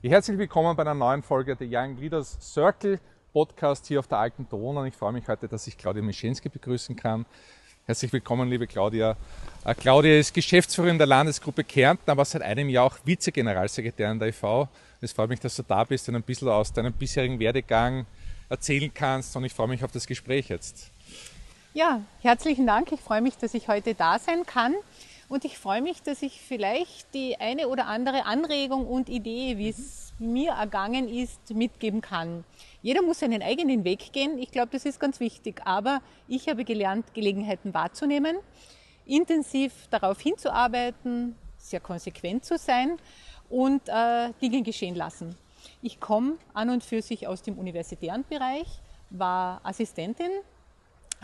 Herzlich willkommen bei einer neuen Folge der Young Leaders Circle Podcast hier auf der Alten Donau. Ich freue mich heute, dass ich Claudia Mischenski begrüßen kann. Herzlich willkommen, liebe Claudia. Äh, Claudia ist Geschäftsführerin der Landesgruppe Kärnten, aber seit einem Jahr auch Vize-Generalsekretärin der IV. Es freut mich, dass du da bist und ein bisschen aus deinem bisherigen Werdegang erzählen kannst. Und ich freue mich auf das Gespräch jetzt. Ja, herzlichen Dank. Ich freue mich, dass ich heute da sein kann. Und ich freue mich, dass ich vielleicht die eine oder andere Anregung und Idee, wie es mir ergangen ist, mitgeben kann. Jeder muss seinen eigenen Weg gehen. Ich glaube, das ist ganz wichtig. Aber ich habe gelernt, Gelegenheiten wahrzunehmen, intensiv darauf hinzuarbeiten, sehr konsequent zu sein und äh, Dinge geschehen lassen. Ich komme an und für sich aus dem universitären Bereich, war Assistentin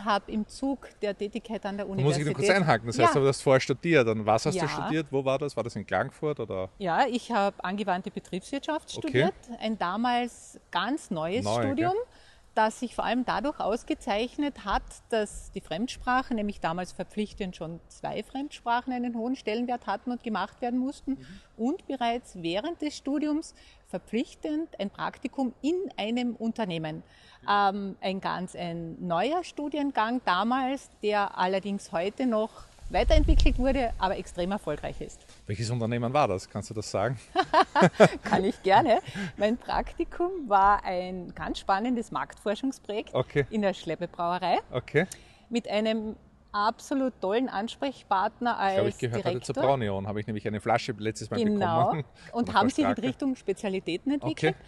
habe im Zug der Tätigkeit an der Universität. Da muss ich kurz einhaken. Das heißt, ja. du hast vorher studiert. Und was hast ja. du studiert? Wo war das? War das in Klagenfurt oder? Ja, ich habe angewandte Betriebswirtschaft studiert. Okay. Ein damals ganz neues Neu, Studium. Okay das sich vor allem dadurch ausgezeichnet hat, dass die Fremdsprache, nämlich damals verpflichtend schon zwei Fremdsprachen einen hohen Stellenwert hatten und gemacht werden mussten mhm. und bereits während des Studiums verpflichtend ein Praktikum in einem Unternehmen. Ähm, ein ganz ein neuer Studiengang damals, der allerdings heute noch weiterentwickelt wurde, aber extrem erfolgreich ist. Welches Unternehmen war das? Kannst du das sagen? Kann ich gerne. Mein Praktikum war ein ganz spannendes Marktforschungsprojekt okay. in der Schleppebrauerei. Okay. Mit einem absolut tollen Ansprechpartner als ich glaube, ich gehört Direktor. hatte zu Braunion, habe ich nämlich eine Flasche letztes Mal genau. bekommen. Genau. Und haben sie in Richtung Spezialitäten entwickelt. Okay.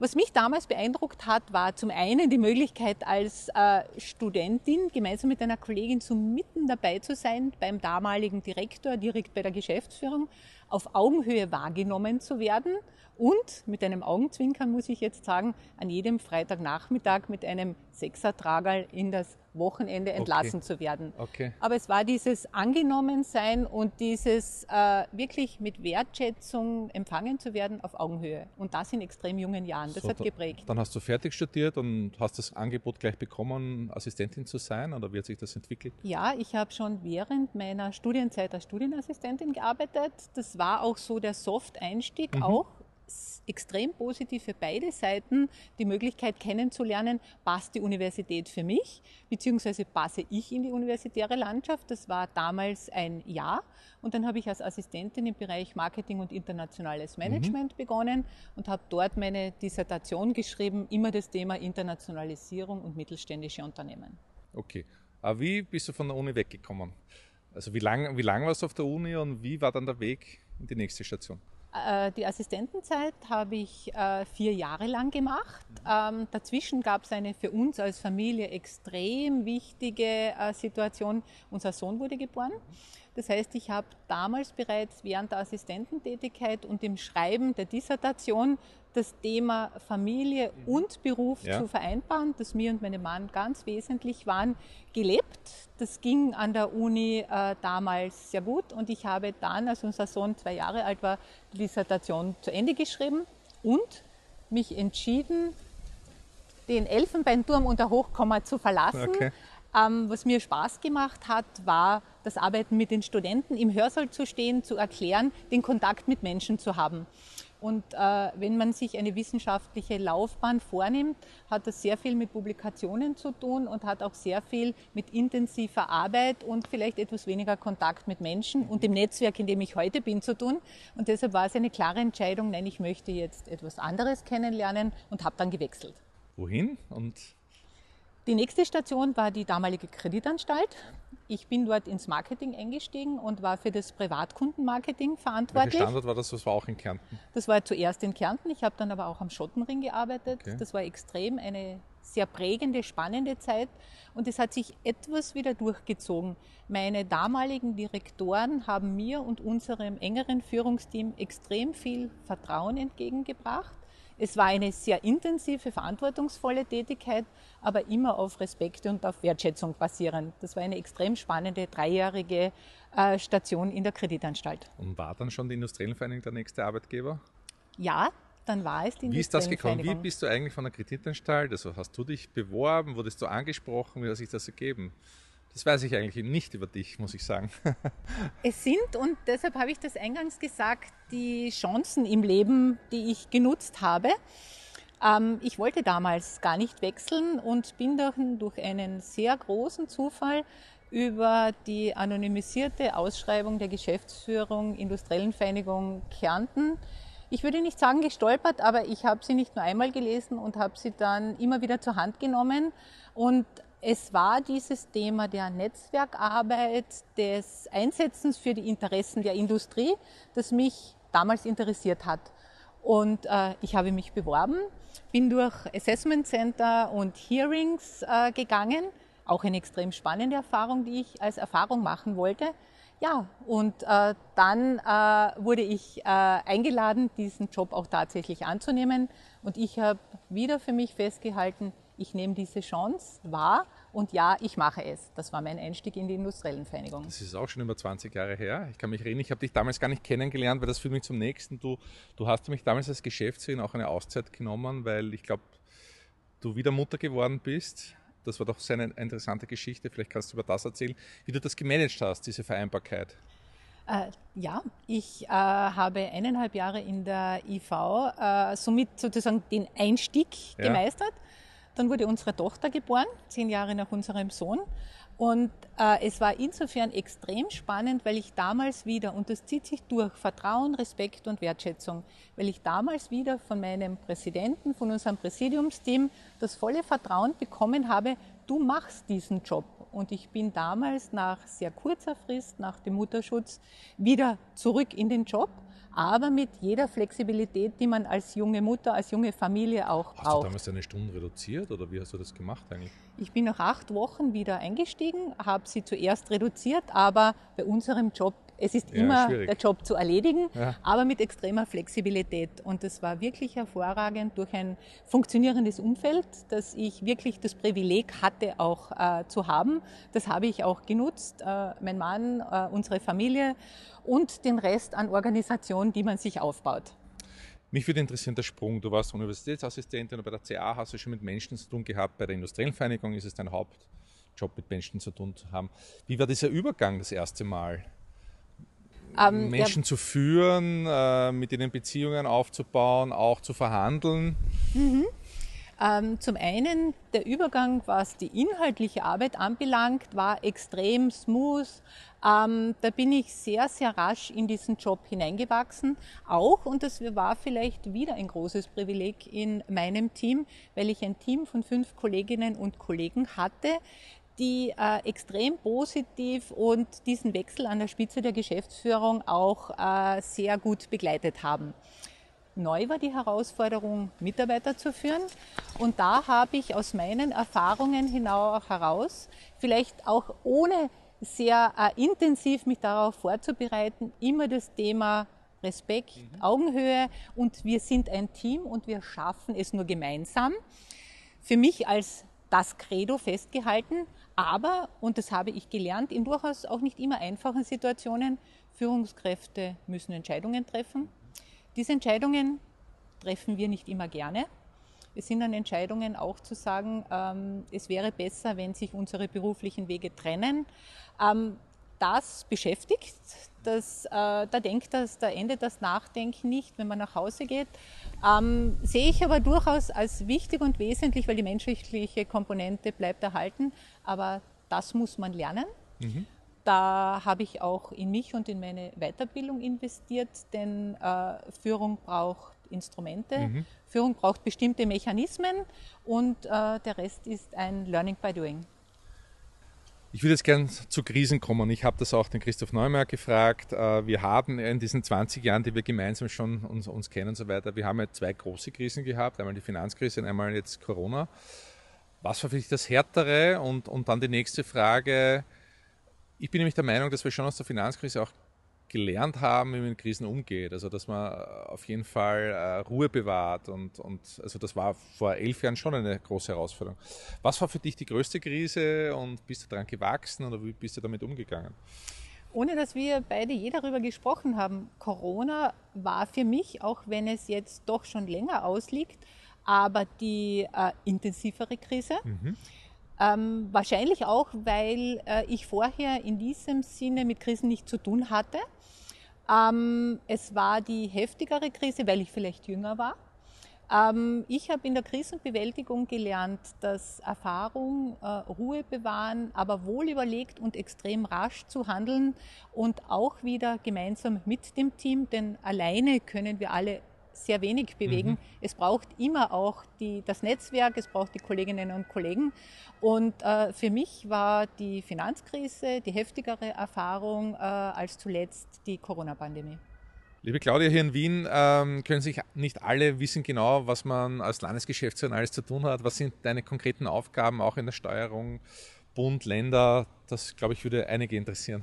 Was mich damals beeindruckt hat, war zum einen die Möglichkeit als äh, Studentin gemeinsam mit einer Kollegin so mitten dabei zu sein beim damaligen Direktor, direkt bei der Geschäftsführung, auf Augenhöhe wahrgenommen zu werden und mit einem Augenzwinkern muss ich jetzt sagen, an jedem Freitagnachmittag mit einem Sechsertragerl in das Wochenende entlassen okay. zu werden. Okay. Aber es war dieses Angenommensein und dieses äh, wirklich mit Wertschätzung empfangen zu werden auf Augenhöhe. Und das in extrem jungen Jahren. Das so, hat geprägt. Dann hast du fertig studiert und hast das Angebot gleich bekommen, Assistentin zu sein oder wie hat sich das entwickelt? Ja, ich habe schon während meiner Studienzeit als Studienassistentin gearbeitet. Das war auch so der Soft-Einstieg mhm. auch extrem positiv für beide Seiten, die Möglichkeit kennenzulernen, passt die Universität für mich, beziehungsweise passe ich in die universitäre Landschaft. Das war damals ein Jahr. Und dann habe ich als Assistentin im Bereich Marketing und internationales Management mhm. begonnen und habe dort meine Dissertation geschrieben, immer das Thema Internationalisierung und mittelständische Unternehmen. Okay. Aber wie bist du von der Uni weggekommen? Also wie lange wie lang warst du auf der Uni und wie war dann der Weg in die nächste Station? Äh, die Assistentenzeit habe ich äh, vier Jahre lang gemacht. Ähm, dazwischen gab es eine für uns als Familie extrem wichtige äh, Situation. Unser Sohn wurde geboren. Das heißt, ich habe damals bereits während der Assistententätigkeit und dem Schreiben der Dissertation das Thema Familie und Beruf ja. zu vereinbaren, das mir und meinem Mann ganz wesentlich waren, gelebt. Das ging an der Uni äh, damals sehr gut und ich habe dann, als unser Sohn zwei Jahre alt war, die Dissertation zu Ende geschrieben und mich entschieden, den Elfenbeinturm und der Hochkomma zu verlassen. Okay. Ähm, was mir Spaß gemacht hat, war das Arbeiten mit den Studenten, im Hörsaal zu stehen, zu erklären, den Kontakt mit Menschen zu haben. Und äh, wenn man sich eine wissenschaftliche Laufbahn vornimmt, hat das sehr viel mit Publikationen zu tun und hat auch sehr viel mit intensiver Arbeit und vielleicht etwas weniger Kontakt mit Menschen und dem Netzwerk, in dem ich heute bin, zu tun. Und deshalb war es eine klare Entscheidung, nein, ich möchte jetzt etwas anderes kennenlernen und habe dann gewechselt. Wohin und die nächste Station war die damalige Kreditanstalt. Ich bin dort ins Marketing eingestiegen und war für das Privatkundenmarketing verantwortlich. Welcher Standort war das? Das war auch in Kärnten? Das war zuerst in Kärnten. Ich habe dann aber auch am Schottenring gearbeitet. Okay. Das war extrem eine sehr prägende, spannende Zeit und es hat sich etwas wieder durchgezogen. Meine damaligen Direktoren haben mir und unserem engeren Führungsteam extrem viel Vertrauen entgegengebracht Es war eine sehr intensive, verantwortungsvolle Tätigkeit, aber immer auf Respekt und auf Wertschätzung basierend. Das war eine extrem spannende dreijährige äh, Station in der Kreditanstalt. Und war dann schon die Industriellenvereinigung der nächste Arbeitgeber? Ja, dann war es die Wie ist das gekommen? Wie bist du eigentlich von der Kreditanstalt? Also hast du dich beworben? Wurdest du angesprochen? Wie hat sich das ergeben? Das weiß ich eigentlich nicht über dich, muss ich sagen. es sind, und deshalb habe ich das eingangs gesagt, die Chancen im Leben, die ich genutzt habe. Ähm, ich wollte damals gar nicht wechseln und bin durch, durch einen sehr großen Zufall über die anonymisierte Ausschreibung der Geschäftsführung Industriellen Vereinigung Kärnten ich würde nicht sagen gestolpert, aber ich habe sie nicht nur einmal gelesen und habe sie dann immer wieder zur Hand genommen. Und es war dieses Thema der Netzwerkarbeit, des Einsetzens für die Interessen der Industrie, das mich damals interessiert hat. Und äh, ich habe mich beworben, bin durch Assessment Center und Hearings äh, gegangen. Auch eine extrem spannende Erfahrung, die ich als Erfahrung machen wollte. Ja, und äh, dann äh, wurde ich äh, eingeladen, diesen Job auch tatsächlich anzunehmen. Und ich habe wieder für mich festgehalten, ich nehme diese Chance wahr und ja, ich mache es. Das war mein Einstieg in die industriellen Vereinigung. Das ist auch schon über 20 Jahre her. Ich kann mich reden, ich habe dich damals gar nicht kennengelernt, weil das führt mich zum nächsten. Du, du hast mich damals als Geschäftsführerin auch eine Auszeit genommen, weil ich glaube, du wieder Mutter geworden bist das war doch sehr eine interessante Geschichte. Vielleicht kannst du über das erzählen, wie du das gemanagt hast, diese Vereinbarkeit. Äh, ja, ich äh, habe eineinhalb Jahre in der IV äh, somit sozusagen den Einstieg ja. gemeistert. Dann wurde unsere Tochter geboren, zehn Jahre nach unserem Sohn. Und äh, es war insofern extrem spannend, weil ich damals wieder, und das zieht sich durch, Vertrauen, Respekt und Wertschätzung, weil ich damals wieder von meinem Präsidenten, von unserem Präsidiumsteam das volle Vertrauen bekommen habe, du machst diesen Job. Und ich bin damals nach sehr kurzer Frist, nach dem Mutterschutz, wieder zurück in den Job aber mit jeder Flexibilität, die man als junge Mutter, als junge Familie auch braucht. Hast du damals eine Stunde reduziert oder wie hast du das gemacht eigentlich? Ich bin nach acht Wochen wieder eingestiegen, habe sie zuerst reduziert, aber bei unserem Job es ist ja, immer schwierig. der Job zu erledigen, ja. aber mit extremer Flexibilität. Und es war wirklich hervorragend durch ein funktionierendes Umfeld, das ich wirklich das Privileg hatte, auch äh, zu haben. Das habe ich auch genutzt. Äh, mein Mann, äh, unsere Familie und den Rest an Organisation, die man sich aufbaut. Mich würde interessieren der Sprung. Du warst Universitätsassistentin und bei der CA hast du schon mit Menschen zu tun gehabt. Bei der Industriellen Vereinigung ist es dein Hauptjob, mit Menschen zu tun zu haben. Wie war dieser Übergang das erste Mal? Ähm, Menschen ja. zu führen, äh, mit ihnen Beziehungen aufzubauen, auch zu verhandeln? Mhm. Ähm, zum einen, der Übergang, was die inhaltliche Arbeit anbelangt, war extrem smooth. Ähm, da bin ich sehr, sehr rasch in diesen Job hineingewachsen. Auch, und das war vielleicht wieder ein großes Privileg in meinem Team, weil ich ein Team von fünf Kolleginnen und Kollegen hatte, die äh, extrem positiv und diesen Wechsel an der Spitze der Geschäftsführung auch äh, sehr gut begleitet haben. Neu war die Herausforderung, Mitarbeiter zu führen. Und da habe ich aus meinen Erfahrungen heraus, vielleicht auch ohne sehr äh, intensiv mich darauf vorzubereiten, immer das Thema Respekt, mhm. Augenhöhe und wir sind ein Team und wir schaffen es nur gemeinsam. Für mich als das Credo festgehalten, aber, und das habe ich gelernt, in durchaus auch nicht immer einfachen Situationen, Führungskräfte müssen Entscheidungen treffen. Diese Entscheidungen treffen wir nicht immer gerne. Es sind dann Entscheidungen auch zu sagen, ähm, es wäre besser, wenn sich unsere beruflichen Wege trennen. Das beschäftigt, das, äh, da denkt das, da endet das Nachdenken nicht, wenn man nach Hause geht. Ähm, sehe ich aber durchaus als wichtig und wesentlich, weil die menschliche Komponente bleibt erhalten. Aber das muss man lernen. Mhm. Da habe ich auch in mich und in meine Weiterbildung investiert, denn äh, Führung braucht Instrumente, mhm. Führung braucht bestimmte Mechanismen und äh, der Rest ist ein Learning by Doing. Ich würde jetzt gern zu Krisen kommen. Ich habe das auch den Christoph Neumeier gefragt. Äh, wir haben in diesen 20 Jahren, die wir gemeinsam schon uns, uns kennen und so weiter, wir haben ja zwei große Krisen gehabt. Einmal die Finanzkrise und einmal jetzt Corona. Was war für dich das Härtere? Und, und dann die nächste Frage. Ich bin nämlich der Meinung, dass wir schon aus der Finanzkrise auch gelernt haben, wie man mit Krisen umgeht. Also dass man auf jeden Fall äh, Ruhe bewahrt und, und also das war vor elf Jahren schon eine große Herausforderung. Was war für dich die größte Krise und bist du daran gewachsen oder wie bist du damit umgegangen? Ohne dass wir beide je darüber gesprochen haben, Corona war für mich, auch wenn es jetzt doch schon länger ausliegt, aber die äh, intensivere Krise. Mhm. Ähm, wahrscheinlich auch, weil äh, ich vorher in diesem Sinne mit Krisen nicht zu tun hatte. Ähm, es war die heftigere Krise, weil ich vielleicht jünger war. Ähm, ich habe in der Krisenbewältigung gelernt, dass Erfahrung, äh, Ruhe bewahren, aber wohl überlegt und extrem rasch zu handeln und auch wieder gemeinsam mit dem Team, denn alleine können wir alle sehr wenig bewegen. Mhm. Es braucht immer auch die, das Netzwerk, es braucht die Kolleginnen und Kollegen. Und äh, für mich war die Finanzkrise die heftigere Erfahrung äh, als zuletzt die Corona-Pandemie. Liebe Claudia, hier in Wien ähm, können sich nicht alle wissen genau, was man als Landesgeschäftsführer alles zu tun hat. Was sind deine konkreten Aufgaben auch in der Steuerung, Bund, Länder? Das, glaube ich, würde einige interessieren.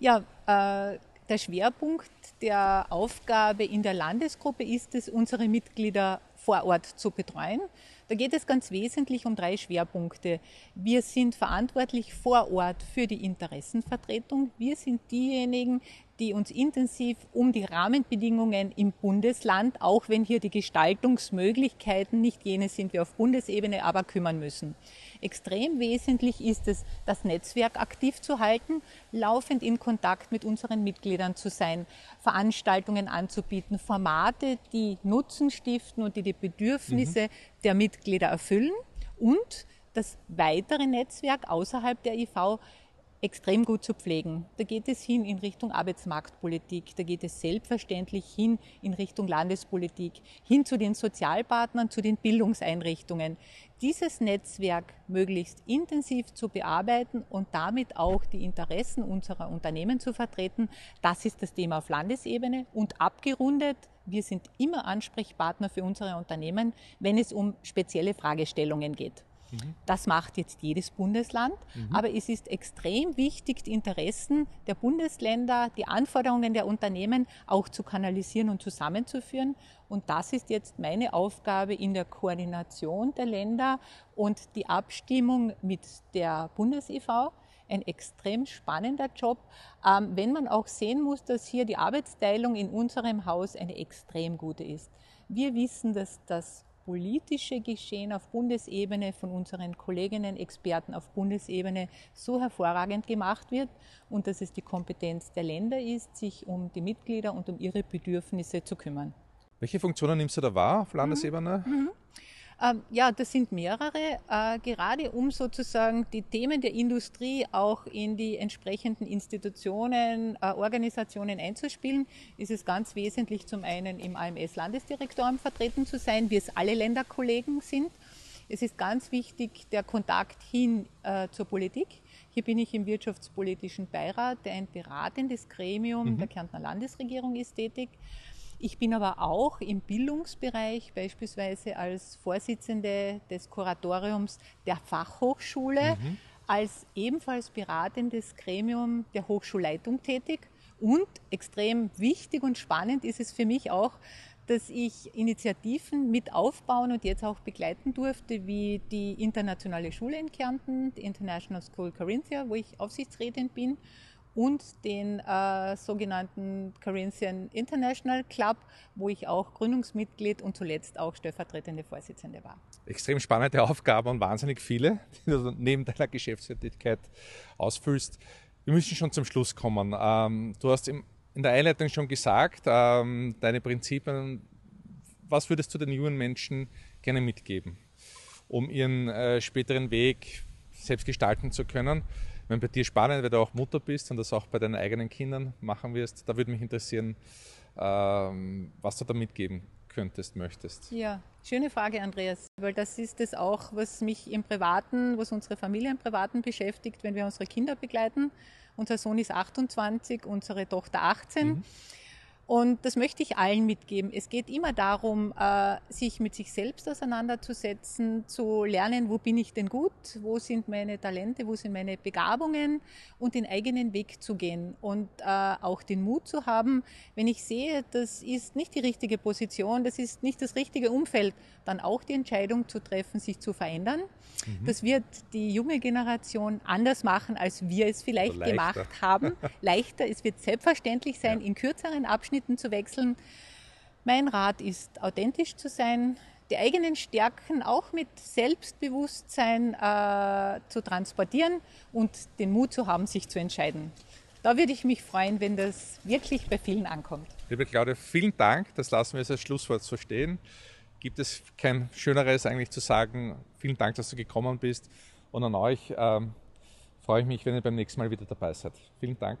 Ja, äh, der Schwerpunkt der Aufgabe in der Landesgruppe ist es, unsere Mitglieder vor Ort zu betreuen. Da geht es ganz wesentlich um drei Schwerpunkte. Wir sind verantwortlich vor Ort für die Interessenvertretung. Wir sind diejenigen, die uns intensiv um die Rahmenbedingungen im Bundesland, auch wenn hier die Gestaltungsmöglichkeiten nicht jene sind wie auf Bundesebene, aber kümmern müssen. Extrem wesentlich ist es, das Netzwerk aktiv zu halten, laufend in Kontakt mit unseren Mitgliedern zu sein, Veranstaltungen anzubieten, Formate, die Nutzen stiften und die die Bedürfnisse mhm. der Mitglieder erfüllen und das weitere Netzwerk außerhalb der IV extrem gut zu pflegen. Da geht es hin in Richtung Arbeitsmarktpolitik, da geht es selbstverständlich hin in Richtung Landespolitik, hin zu den Sozialpartnern, zu den Bildungseinrichtungen. Dieses Netzwerk möglichst intensiv zu bearbeiten und damit auch die Interessen unserer Unternehmen zu vertreten, das ist das Thema auf Landesebene und abgerundet. Wir sind immer Ansprechpartner für unsere Unternehmen, wenn es um spezielle Fragestellungen geht. Das macht jetzt jedes Bundesland. Mhm. Aber es ist extrem wichtig, die Interessen der Bundesländer, die Anforderungen der Unternehmen auch zu kanalisieren und zusammenzuführen. Und das ist jetzt meine Aufgabe in der Koordination der Länder und die Abstimmung mit der Bundes-EV ein extrem spannender Job, ähm, wenn man auch sehen muss, dass hier die Arbeitsteilung in unserem Haus eine extrem gute ist. Wir wissen, dass das politische Geschehen auf Bundesebene von unseren Kolleginnen, Experten auf Bundesebene so hervorragend gemacht wird und dass es die Kompetenz der Länder ist, sich um die Mitglieder und um ihre Bedürfnisse zu kümmern. Welche Funktionen nimmst du da wahr auf Landesebene? Mhm. Mhm. Ähm, ja, das sind mehrere, äh, gerade um sozusagen die Themen der Industrie auch in die entsprechenden Institutionen, äh, Organisationen einzuspielen, ist es ganz wesentlich zum einen im AMS-Landesdirektorium vertreten zu sein, wie es alle Länderkollegen sind. Es ist ganz wichtig der Kontakt hin äh, zur Politik. Hier bin ich im Wirtschaftspolitischen Beirat, der ein beratendes Gremium mhm. der Kärntner Landesregierung ist, tätig. Ich bin aber auch im Bildungsbereich, beispielsweise als Vorsitzende des Kuratoriums der Fachhochschule, mhm. als ebenfalls beratendes Gremium der Hochschulleitung tätig. Und extrem wichtig und spannend ist es für mich auch, dass ich Initiativen mit aufbauen und jetzt auch begleiten durfte, wie die internationale Schule in Kärnten, die International School Carinthia, wo ich Aufsichtsrätin bin und den äh, sogenannten Corinthian International Club, wo ich auch Gründungsmitglied und zuletzt auch stellvertretende Vorsitzende war. Extrem spannende Aufgaben und wahnsinnig viele, die du neben deiner Geschäftstätigkeit ausfüllst. Wir müssen schon zum Schluss kommen. Ähm, du hast in der Einleitung schon gesagt, ähm, deine Prinzipien. Was würdest du den jungen Menschen gerne mitgeben, um ihren äh, späteren Weg selbst gestalten zu können? Wenn bei dir spannend, weil du auch Mutter bist und das auch bei deinen eigenen Kindern machen wirst, da würde mich interessieren, ähm, was du da mitgeben könntest, möchtest. Ja, schöne Frage, Andreas, weil das ist es auch, was mich im Privaten, was unsere Familie im Privaten beschäftigt, wenn wir unsere Kinder begleiten. Unser Sohn ist 28, unsere Tochter 18. Mhm. Und das möchte ich allen mitgeben. Es geht immer darum, äh, sich mit sich selbst auseinanderzusetzen, zu lernen, wo bin ich denn gut, wo sind meine Talente, wo sind meine Begabungen und den eigenen Weg zu gehen. Und äh, auch den Mut zu haben, wenn ich sehe, das ist nicht die richtige Position, das ist nicht das richtige Umfeld, dann auch die Entscheidung zu treffen, sich zu verändern. Mhm. Das wird die junge Generation anders machen, als wir es vielleicht gemacht haben. Leichter. Es wird selbstverständlich sein, ja. in kürzeren Abschnitten zu wechseln. Mein Rat ist, authentisch zu sein, die eigenen Stärken auch mit Selbstbewusstsein äh, zu transportieren und den Mut zu haben, sich zu entscheiden. Da würde ich mich freuen, wenn das wirklich bei vielen ankommt. Liebe Claudia, vielen Dank. Das lassen wir als Schlusswort so stehen gibt es kein Schöneres eigentlich zu sagen. Vielen Dank, dass du gekommen bist. Und an euch ähm, freue ich mich, wenn ihr beim nächsten Mal wieder dabei seid. Vielen Dank.